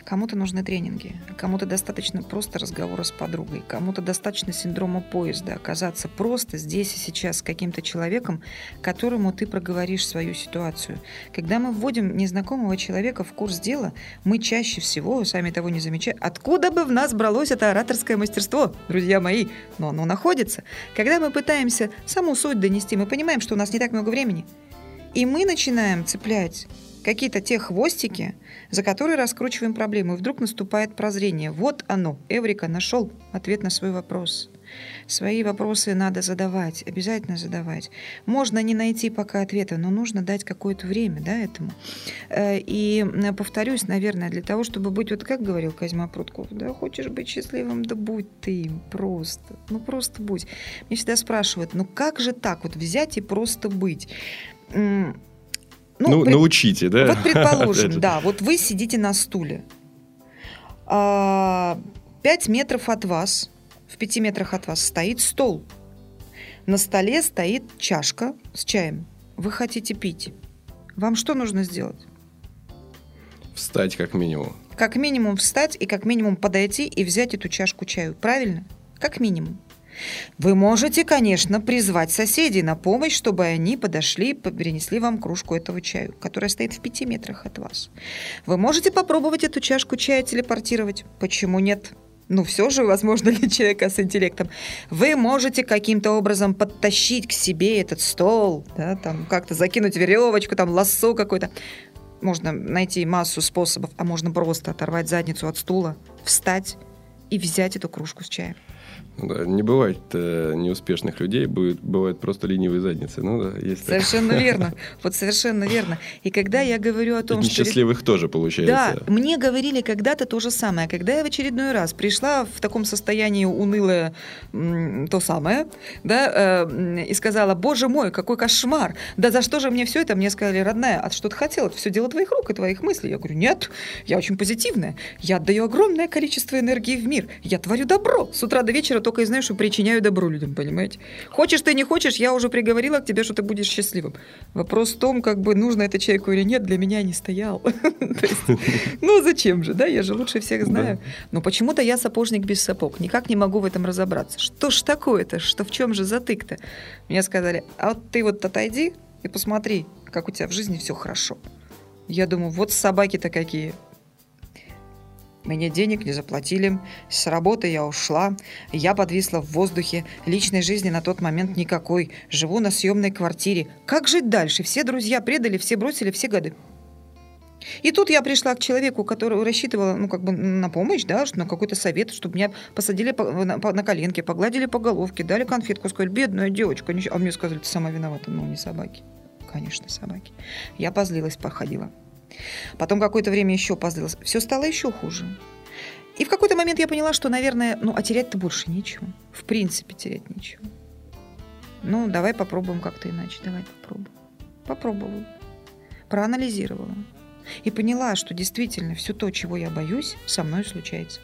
Кому-то нужны тренинги, кому-то достаточно просто разговора с подругой, кому-то достаточно синдрома поезда, оказаться просто здесь и сейчас с каким-то человеком, которому ты проговоришь свою ситуацию. Когда мы вводим незнакомого человека в курс дела, мы чаще всего, сами того не замечая, откуда бы в нас бралось это ораторское мастерство, друзья мои, но оно находится. Когда мы пытаемся саму суть донести, мы понимаем, что у нас не так много времени, и мы начинаем цеплять какие-то те хвостики, за которые раскручиваем проблему. И вдруг наступает прозрение. Вот оно. Эврика нашел ответ на свой вопрос. Свои вопросы надо задавать, обязательно задавать. Можно не найти пока ответа, но нужно дать какое-то время да, этому. Э, и повторюсь, наверное, для того, чтобы быть, вот как говорил Козьма Прутков, да, хочешь быть счастливым, да будь ты им просто. Ну просто будь. Мне всегда спрашивают, ну как же так вот взять и просто быть? Ну, ну пред... научите, да? Вот предположим, да, вот вы сидите на стуле. А, пять метров от вас, в пяти метрах от вас стоит стол. На столе стоит чашка с чаем. Вы хотите пить. Вам что нужно сделать? Встать как минимум. Как минимум встать и как минимум подойти и взять эту чашку чаю. Правильно? Как минимум. Вы можете, конечно, призвать соседей на помощь, чтобы они подошли и принесли вам кружку этого чаю, которая стоит в пяти метрах от вас. Вы можете попробовать эту чашку чая телепортировать. Почему нет? ну, все же возможно для человека с интеллектом, вы можете каким-то образом подтащить к себе этот стол, да, там как-то закинуть веревочку, там лассо какой-то. Можно найти массу способов, а можно просто оторвать задницу от стула, встать и взять эту кружку с чаем. Да, не бывает э, неуспешных людей, будет, бывают просто ленивые задницы. Ну, да, есть совершенно так. верно. Вот совершенно верно. И когда я говорю о том, и что... Несчастливых тоже получается. Да, мне говорили когда-то то же самое. Когда я в очередной раз пришла в таком состоянии унылое то самое, да, э, и сказала, боже мой, какой кошмар, да за что же мне все это? Мне сказали, родная, а что ты хотела? Это все дело твоих рук и твоих мыслей. Я говорю, нет, я очень позитивная. Я отдаю огромное количество энергии в мир. Я творю добро с утра до вечера только и знаю, что причиняю добро людям, понимаете? Хочешь ты, не хочешь, я уже приговорила к тебе, что ты будешь счастливым. Вопрос в том, как бы нужно это человеку или нет, для меня не стоял. Ну, зачем же, да? Я же лучше всех знаю. Но почему-то я сапожник без сапог. Никак не могу в этом разобраться. Что ж такое-то? Что в чем же затык-то? Мне сказали, а вот ты вот отойди и посмотри, как у тебя в жизни все хорошо. Я думаю, вот собаки-то какие. Мне денег не заплатили, с работы я ушла, я подвисла в воздухе, личной жизни на тот момент никакой, живу на съемной квартире. Как жить дальше? Все друзья предали, все бросили, все годы. И тут я пришла к человеку, который рассчитывала, ну, как бы на помощь, да, на какой-то совет, чтобы меня посадили по, на, по, на коленки, погладили по головке, дали конфетку, сказали, бедная девочка. А мне сказали, ты сама виновата. Ну, не собаки. Конечно, собаки. Я позлилась, походила. Потом какое-то время еще позлилась. Все стало еще хуже. И в какой-то момент я поняла, что, наверное, ну, а терять-то больше нечего. В принципе, терять нечего. Ну, давай попробуем как-то иначе. Давай попробуем. Попробовала. Проанализировала. И поняла, что действительно все то, чего я боюсь, со мной случается.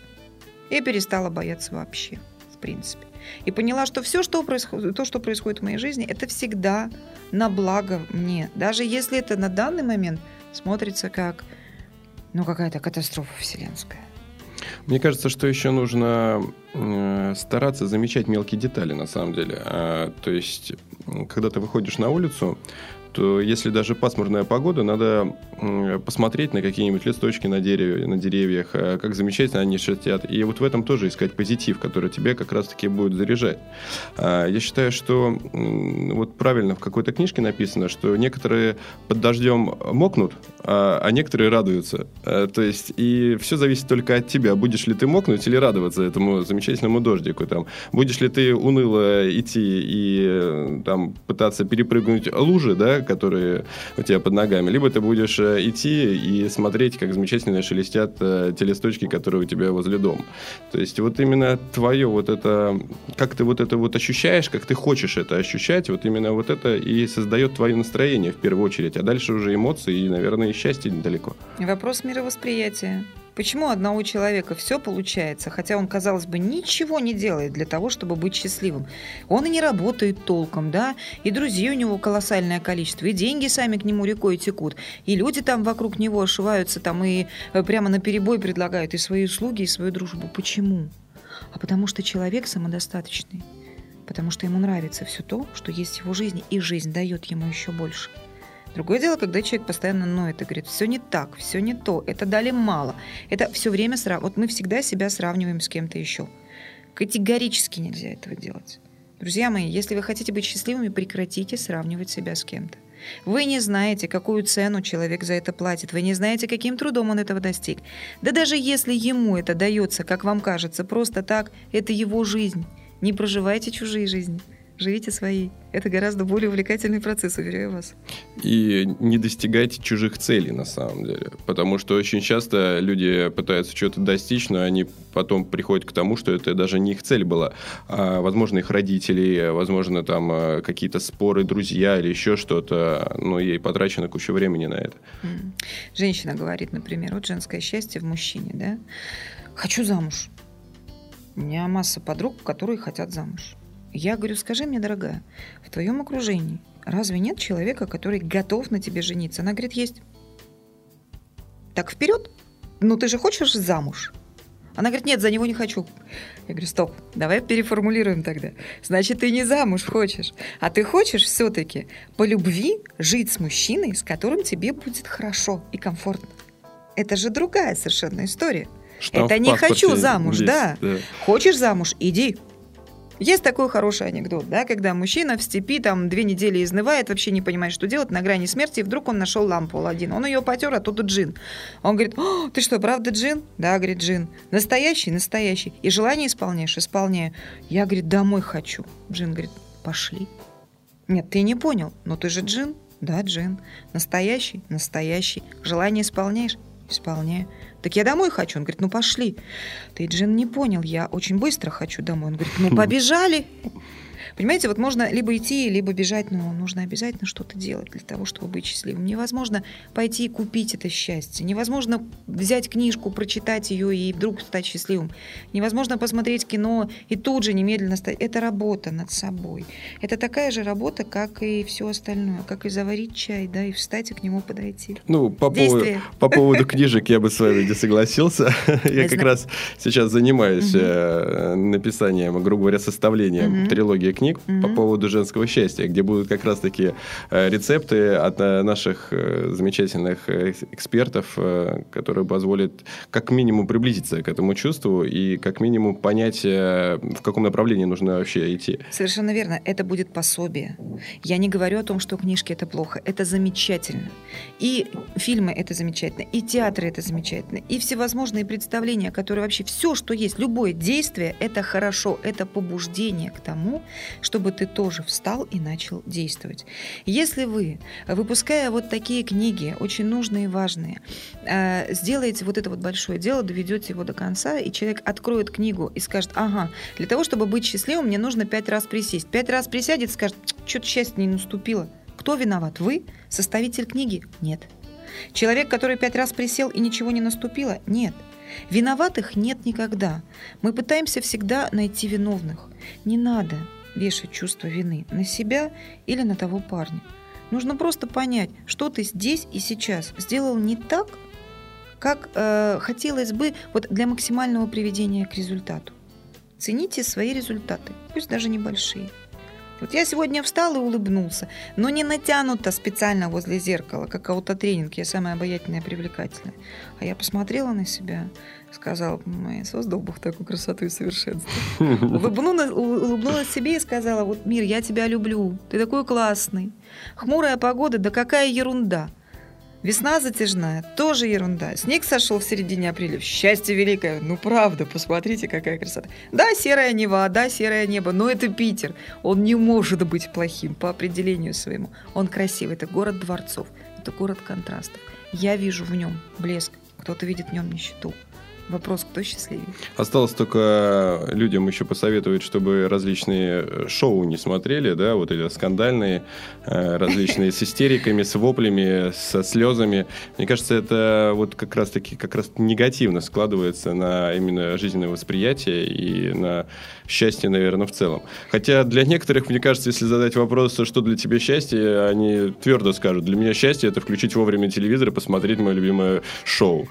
Я перестала бояться вообще, в принципе. И поняла, что все, что происходит, то, что происходит в моей жизни, это всегда на благо мне. Даже если это на данный момент смотрится как ну, какая-то катастрофа вселенская. Мне кажется, что еще нужно э, стараться замечать мелкие детали, на самом деле. А, то есть, когда ты выходишь на улицу, то если даже пасмурная погода, надо посмотреть на какие-нибудь листочки на дереве, на деревьях, а, как замечательно они шерстят. И вот в этом тоже искать позитив, который тебе как раз-таки будет заряжать. А, я считаю, что вот правильно в какой-то книжке написано, что некоторые под дождем мокнут, а, а некоторые радуются. То есть и все зависит только от тебя. Будешь ли ты мокнуть или радоваться этому замечательному дождику. Там, будешь ли ты уныло идти и э, там, пытаться перепрыгнуть лужи, да, которые у тебя под ногами, либо ты будешь э, идти и смотреть, как замечательно шелестят э, те листочки, которые у тебя возле дома. То есть вот именно твое вот это, как ты вот это вот ощущаешь, как ты хочешь это ощущать, вот именно вот это и создает твое настроение в первую очередь, а дальше уже эмоции и, наверное, и счастье недалеко. Вопрос мировосприятия. Почему одного человека все получается, хотя он, казалось бы, ничего не делает для того, чтобы быть счастливым? Он и не работает толком, да, и друзей у него колоссальное количество, и деньги сами к нему рекой текут, и люди там вокруг него ошиваются там и э, прямо на перебой предлагают и свои услуги, и свою дружбу. Почему? А потому что человек самодостаточный, потому что ему нравится все то, что есть в его жизни, и жизнь дает ему еще больше – Другое дело, когда человек постоянно ноет и говорит, все не так, все не то, это дали мало. Это все время сравнивать. Вот мы всегда себя сравниваем с кем-то еще. Категорически нельзя этого делать. Друзья мои, если вы хотите быть счастливыми, прекратите сравнивать себя с кем-то. Вы не знаете, какую цену человек за это платит. Вы не знаете, каким трудом он этого достиг. Да даже если ему это дается, как вам кажется, просто так, это его жизнь. Не проживайте чужие жизни живите свои. Это гораздо более увлекательный процесс, уверяю вас. И не достигайте чужих целей, на самом деле. Потому что очень часто люди пытаются что-то достичь, но они потом приходят к тому, что это даже не их цель была. А, возможно, их родители, возможно, там а, какие-то споры, друзья или еще что-то. Но ей потрачено куча времени на это. Женщина говорит, например, вот женское счастье в мужчине, да? Хочу замуж. У меня масса подруг, которые хотят замуж. Я говорю, скажи мне, дорогая, в твоем окружении разве нет человека, который готов на тебе жениться? Она говорит, есть. Так вперед. Ну ты же хочешь замуж? Она говорит, нет, за него не хочу. Я говорю, стоп, давай переформулируем тогда. Значит, ты не замуж хочешь, а ты хочешь все-таки по любви жить с мужчиной, с которым тебе будет хорошо и комфортно. Это же другая совершенно история. Штамп Это не хочу замуж, есть, да. да. Хочешь замуж, иди. Есть такой хороший анекдот, да, когда мужчина в степи там две недели изнывает, вообще не понимает, что делать, на грани смерти, и вдруг он нашел лампу один. Он ее потер, а тут джин. Он говорит, ты что, правда джин? Да, говорит, джин. Настоящий? Настоящий. И желание исполняешь? Исполняю. Я, говорит, домой хочу. Джин говорит, пошли. Нет, ты не понял, но ты же джин. Да, джин. Настоящий? Настоящий. Желание исполняешь? Исполняю. Так я домой хочу. Он говорит, ну пошли. Ты, Джин, не понял, я очень быстро хочу домой. Он говорит, ну побежали. Понимаете, вот можно либо идти, либо бежать, но нужно обязательно что-то делать для того, чтобы быть счастливым. Невозможно пойти и купить это счастье. Невозможно взять книжку, прочитать ее и вдруг стать счастливым. Невозможно посмотреть кино и тут же немедленно стать. Это работа над собой. Это такая же работа, как и все остальное. Как и заварить чай, да, и встать и к нему подойти. Ну, по, поводу, по поводу книжек я бы с вами не согласился. Я как раз сейчас занимаюсь э, написанием, грубо говоря, составлением трилогии книг книг mm-hmm. по поводу женского счастья, где будут как раз-таки э, рецепты от э, наших э, замечательных экспертов, которые позволят как минимум приблизиться к этому чувству и как минимум понять, в каком направлении нужно вообще идти. Совершенно верно. Это будет пособие. Я не говорю о том, что книжки это плохо. Это замечательно. И фильмы это замечательно, и театры это замечательно, и всевозможные представления, которые вообще все, что есть, любое действие, это хорошо, это побуждение к тому, чтобы ты тоже встал и начал действовать. Если вы, выпуская вот такие книги, очень нужные и важные, э, сделаете вот это вот большое дело, доведете его до конца, и человек откроет книгу и скажет, ага, для того, чтобы быть счастливым, мне нужно пять раз присесть. Пять раз присядет, скажет, что-то счастье не наступило. Кто виноват? Вы? Составитель книги? Нет. Человек, который пять раз присел и ничего не наступило? Нет. Виноватых нет никогда. Мы пытаемся всегда найти виновных. Не надо вешать чувство вины на себя или на того парня. Нужно просто понять, что ты здесь и сейчас сделал не так, как э, хотелось бы вот для максимального приведения к результату. Цените свои результаты, пусть даже небольшие. Вот я сегодня встал и улыбнулся, но не натянуто специально возле зеркала, как аутотренинг, я самая обаятельная и привлекательная. А я посмотрела на себя, сказала, мой создал Бог такую красоту и совершенство. Улыбнулась, улыбнулась себе и сказала, вот, мир, я тебя люблю, ты такой классный. Хмурая погода, да какая ерунда. Весна затяжная, тоже ерунда. Снег сошел в середине апреля. Счастье великое. Ну, правда, посмотрите, какая красота. Да, серая Нева, да, серое небо, но это Питер. Он не может быть плохим по определению своему. Он красивый. Это город дворцов. Это город контрастов. Я вижу в нем блеск. Кто-то видит в нем нищету. Вопрос, кто счастливее? Осталось только людям еще посоветовать, чтобы различные э, шоу не смотрели, да, вот эти скандальные, э, различные с истериками, с воплями, со слезами. Мне кажется, это вот как раз-таки как раз негативно складывается на именно жизненное восприятие и на счастье, наверное, в целом. Хотя для некоторых, мне кажется, если задать вопрос, что для тебя счастье, они твердо скажут, для меня счастье – это включить вовремя телевизор и посмотреть мое любимое шоу.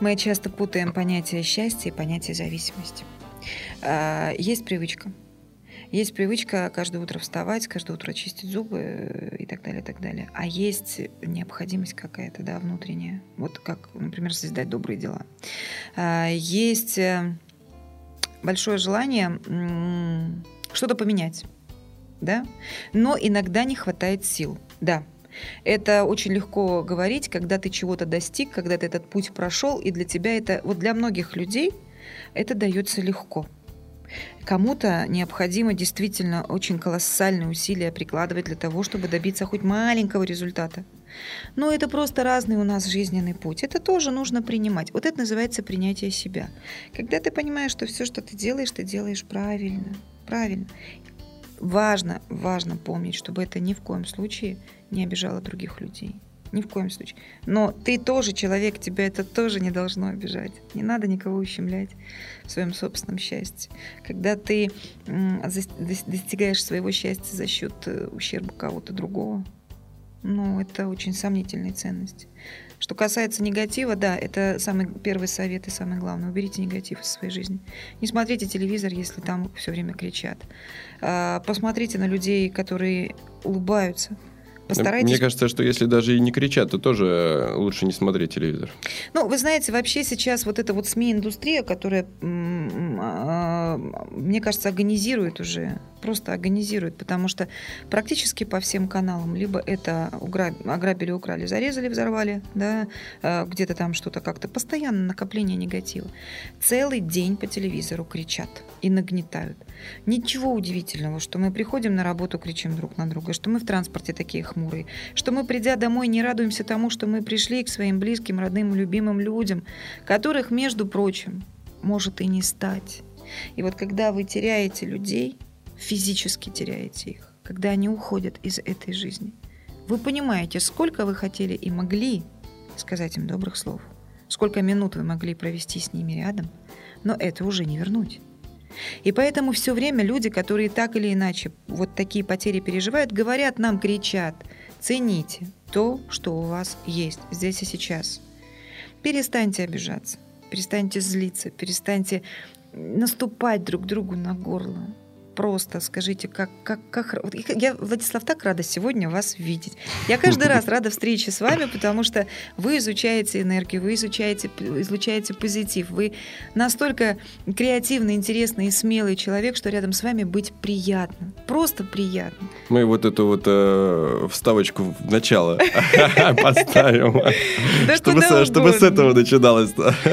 Мы часто путаем понятие счастья и понятие зависимости. А, есть привычка. Есть привычка каждое утро вставать, каждое утро чистить зубы э, и так далее, и так далее. А есть необходимость какая-то, да, внутренняя. Вот как, например, создать добрые дела. А, есть э, большое желание что-то поменять, да, но иногда не хватает сил, да, это очень легко говорить, когда ты чего-то достиг, когда ты этот путь прошел, и для тебя это, вот для многих людей это дается легко. Кому-то необходимо действительно очень колоссальные усилия прикладывать для того, чтобы добиться хоть маленького результата. Но это просто разный у нас жизненный путь. Это тоже нужно принимать. Вот это называется принятие себя. Когда ты понимаешь, что все, что ты делаешь, ты делаешь правильно. Правильно. Важно, важно помнить, чтобы это ни в коем случае не обижала других людей. Ни в коем случае. Но ты тоже человек, тебя это тоже не должно обижать. Не надо никого ущемлять в своем собственном счастье. Когда ты достигаешь своего счастья за счет э, ущерба кого-то другого, ну, это очень сомнительные ценности. Что касается негатива, да, это самый первый совет и самое главное. Уберите негатив из своей жизни. Не смотрите телевизор, если там все время кричат. А, посмотрите на людей, которые улыбаются, Постарайтесь... Мне кажется, что если даже и не кричат, то тоже лучше не смотреть телевизор. Ну, вы знаете, вообще сейчас вот эта вот СМИ-индустрия, которая, а, мне кажется, организирует уже просто агонизирует, потому что практически по всем каналам либо это ограбили, украли, зарезали, взорвали, да, э, где-то там что-то как-то, постоянно накопление негатива. Целый день по телевизору кричат и нагнетают. Ничего удивительного, что мы приходим на работу, кричим друг на друга, что мы в транспорте такие хмурые, что мы, придя домой, не радуемся тому, что мы пришли к своим близким, родным, любимым людям, которых, между прочим, может и не стать. И вот когда вы теряете людей, физически теряете их, когда они уходят из этой жизни. Вы понимаете, сколько вы хотели и могли сказать им добрых слов, сколько минут вы могли провести с ними рядом, но это уже не вернуть. И поэтому все время люди, которые так или иначе вот такие потери переживают, говорят нам, кричат, цените то, что у вас есть здесь и сейчас. Перестаньте обижаться, перестаньте злиться, перестаньте наступать друг другу на горло просто скажите, как, как, как... Я, Владислав, так рада сегодня вас видеть. Я каждый раз рада встрече с вами, потому что вы изучаете энергию, вы изучаете, излучаете позитив, вы настолько креативный, интересный и смелый человек, что рядом с вами быть приятно, просто приятно. Мы вот эту вот э, вставочку в начало поставим, чтобы с этого начиналась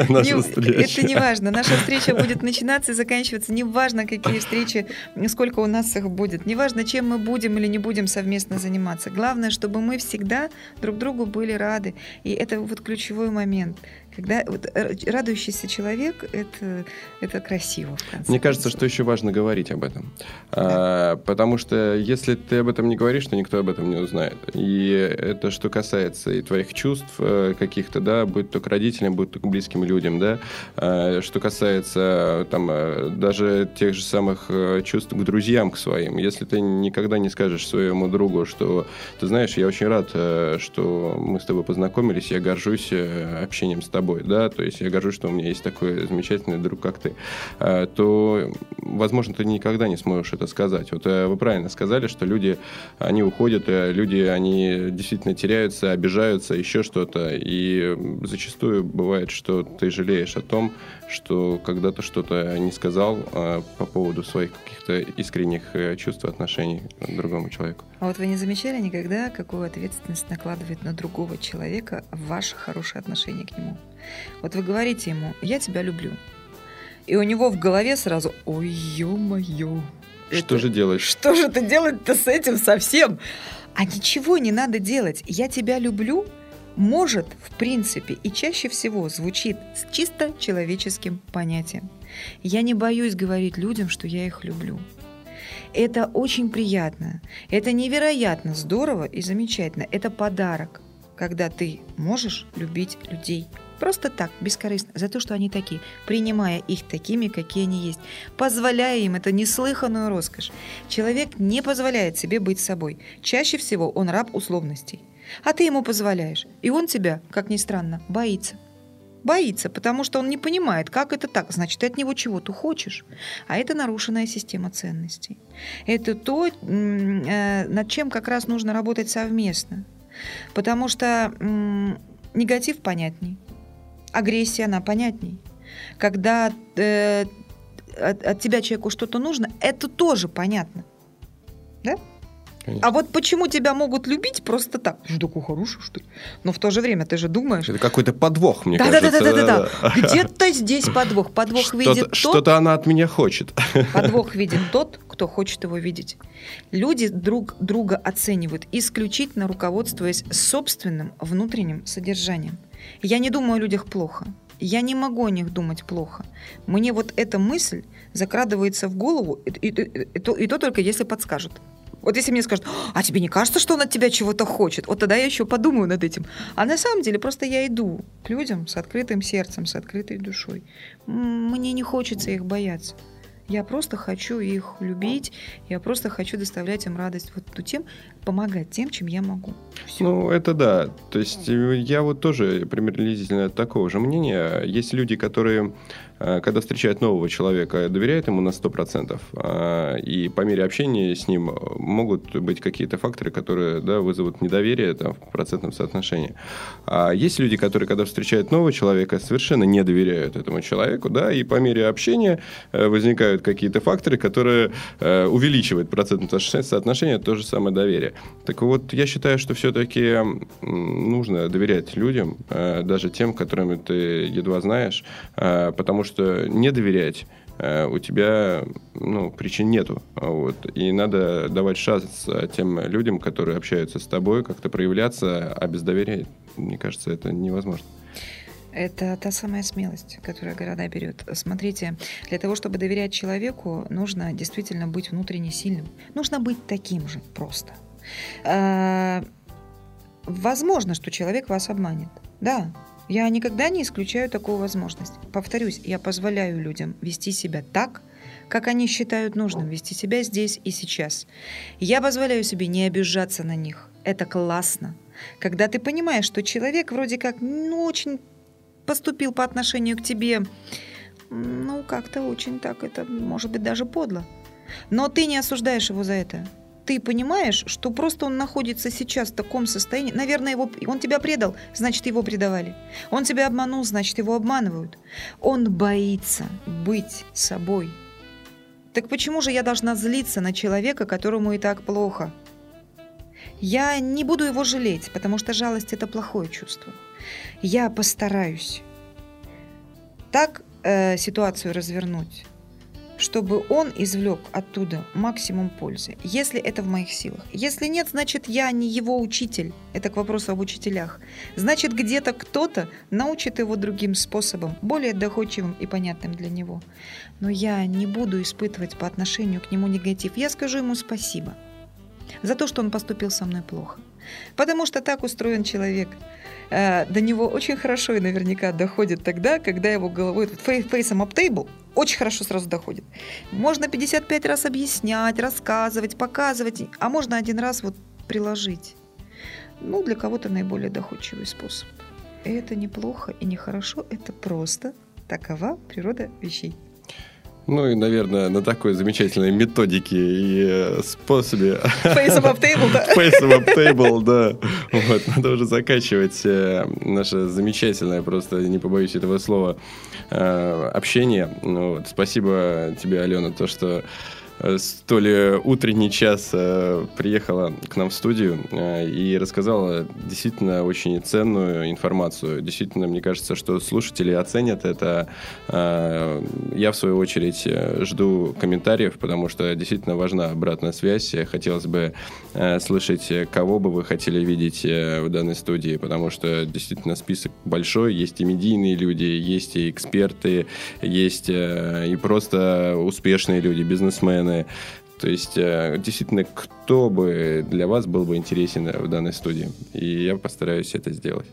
наша встреча. Это не важно, наша встреча будет начинаться и заканчиваться, неважно, какие встречи сколько у нас их будет. Неважно, чем мы будем или не будем совместно заниматься. Главное, чтобы мы всегда друг другу были рады. И это вот ключевой момент. Когда вот, э, радующийся человек это, это красиво. В конце Мне кажется, что еще важно говорить об этом. Да. А, потому что если ты об этом не говоришь, то никто об этом не узнает. И это что касается и твоих чувств э, каких-то, да, будь то к родителям, будь то к близким людям, да. А, что касается там э, даже тех же самых чувств к друзьям, к своим. Если ты никогда не скажешь своему другу, что ты знаешь, я очень рад, что мы с тобой познакомились, я горжусь общением с тобой тобой, да, то есть я горжусь, что у меня есть такой замечательный друг, как ты, а, то, возможно, ты никогда не сможешь это сказать. Вот э, вы правильно сказали, что люди, они уходят, э, люди, они действительно теряются, обижаются, еще что-то, и зачастую бывает, что ты жалеешь о том, что когда-то что-то не сказал а, по поводу своих каких-то искренних э, чувств и отношений к другому человеку. А вот вы не замечали никогда, какую ответственность накладывает на другого человека ваше хорошее отношение к нему? Вот вы говорите ему «я тебя люблю», и у него в голове сразу «ой, ё-моё». Что же делать? Что же ты делать-то с этим совсем? А ничего не надо делать. «Я тебя люблю» может, в принципе, и чаще всего звучит с чисто человеческим понятием. Я не боюсь говорить людям, что я их люблю. Это очень приятно. Это невероятно здорово и замечательно. Это подарок, когда ты можешь любить людей. Просто так, бескорыстно, за то, что они такие, принимая их такими, какие они есть, позволяя им это неслыханную роскошь. Человек не позволяет себе быть собой. Чаще всего он раб условностей. А ты ему позволяешь. И он тебя, как ни странно, боится. Боится, потому что он не понимает, как это так. Значит, ты от него чего-то хочешь. А это нарушенная система ценностей. Это то, э, над чем как раз нужно работать совместно. Потому что негатив понятней, агрессия, она понятней. Когда э, от, от тебя человеку что-то нужно, это тоже понятно. Да? Конечно. А вот почему тебя могут любить просто так? Ты такой хороший, что ли? Но в то же время ты же думаешь... Это какой-то подвох, мне да, кажется. Да-да-да. да. Где-то здесь подвох. Подвох что видит тот... Что-то она от меня хочет. Подвох видит тот, кто хочет его видеть. Люди друг друга оценивают, исключительно руководствуясь собственным внутренним содержанием. Я не думаю о людях плохо. Я не могу о них думать плохо. Мне вот эта мысль закрадывается в голову, и, и, и, то, и то только если подскажут. Вот если мне скажут, а тебе не кажется, что он от тебя чего-то хочет? Вот тогда я еще подумаю над этим. А на самом деле просто я иду к людям с открытым сердцем, с открытой душой. Мне не хочется их бояться. Я просто хочу их любить, я просто хочу доставлять им радость вот тем, помогать тем, чем я могу. Все. Ну, это да. То есть э, я вот тоже примерно такого же мнения. Есть люди, которые Э, когда встречают нового человека, доверяют ему на 100%, а, и по мере общения с ним могут быть какие-то факторы, которые да, вызовут недоверие там, в процентном соотношении. А есть люди, которые, когда встречают нового человека, совершенно не доверяют этому человеку, да, и по мере общения э, возникают какие-то факторы, которые э, увеличивают процентное соотношение, то же самое доверие. Так вот, я считаю, что все-таки нужно доверять людям, даже тем, которыми ты едва знаешь, потому что не доверять э, у тебя ну, причин нету. Вот. И надо давать шанс тем людям, которые общаются с тобой, как-то проявляться, а без доверия, мне кажется, это невозможно. Это та самая смелость, которую города берет. Смотрите, для того, чтобы доверять человеку, нужно действительно быть внутренне сильным. Нужно быть таким же просто. А, возможно, что человек вас обманет. Да, я никогда не исключаю такую возможность. Повторюсь, я позволяю людям вести себя так, как они считают нужным вести себя здесь и сейчас. Я позволяю себе не обижаться на них. Это классно. Когда ты понимаешь, что человек вроде как ну, очень поступил по отношению к тебе, ну, как-то очень так, это может быть даже подло. Но ты не осуждаешь его за это ты понимаешь, что просто он находится сейчас в таком состоянии. Наверное, его, он тебя предал, значит, его предавали. Он тебя обманул, значит, его обманывают. Он боится быть собой. Так почему же я должна злиться на человека, которому и так плохо? Я не буду его жалеть, потому что жалость – это плохое чувство. Я постараюсь так э, ситуацию развернуть, чтобы он извлек оттуда максимум пользы, если это в моих силах. Если нет, значит, я не его учитель. Это к вопросу об учителях. Значит, где-то кто-то научит его другим способом, более доходчивым и понятным для него. Но я не буду испытывать по отношению к нему негатив. Я скажу ему спасибо за то, что он поступил со мной плохо. Потому что так устроен человек. Э, до него очень хорошо и наверняка доходит тогда, когда его головой фейсом up table очень хорошо сразу доходит. Можно 55 раз объяснять, рассказывать, показывать, а можно один раз вот приложить. Ну, для кого-то наиболее доходчивый способ. Это неплохо и нехорошо, это просто такова природа вещей. Ну и, наверное, на такой замечательной методике и э, способе... Face up table, да? Face up table, да. Вот, надо уже заканчивать э, наше замечательное, просто не побоюсь этого слова, э, общение. Ну, вот, спасибо тебе, Алена, то, что Э, столь утренний час э, приехала к нам в студию э, и рассказала действительно очень ценную информацию. Действительно, мне кажется, что слушатели оценят это. Я, в свою очередь, жду комментариев, потому что действительно важна обратная связь. Хотелось бы слышать, кого бы вы хотели видеть в данной студии, потому что действительно список большой. Есть и медийные люди, есть и эксперты, есть и просто успешные люди, бизнесмены, стороны. То есть, э, действительно, кто бы для вас был бы интересен в данной студии. И я постараюсь это сделать.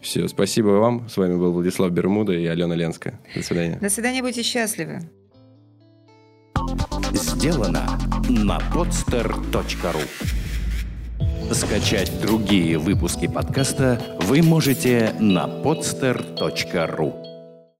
Все, спасибо вам. С вами был Владислав Бермуда и Алена Ленская. До свидания. До свидания, будьте счастливы. Сделано на podster.ru Скачать другие выпуски подкаста вы можете на podster.ru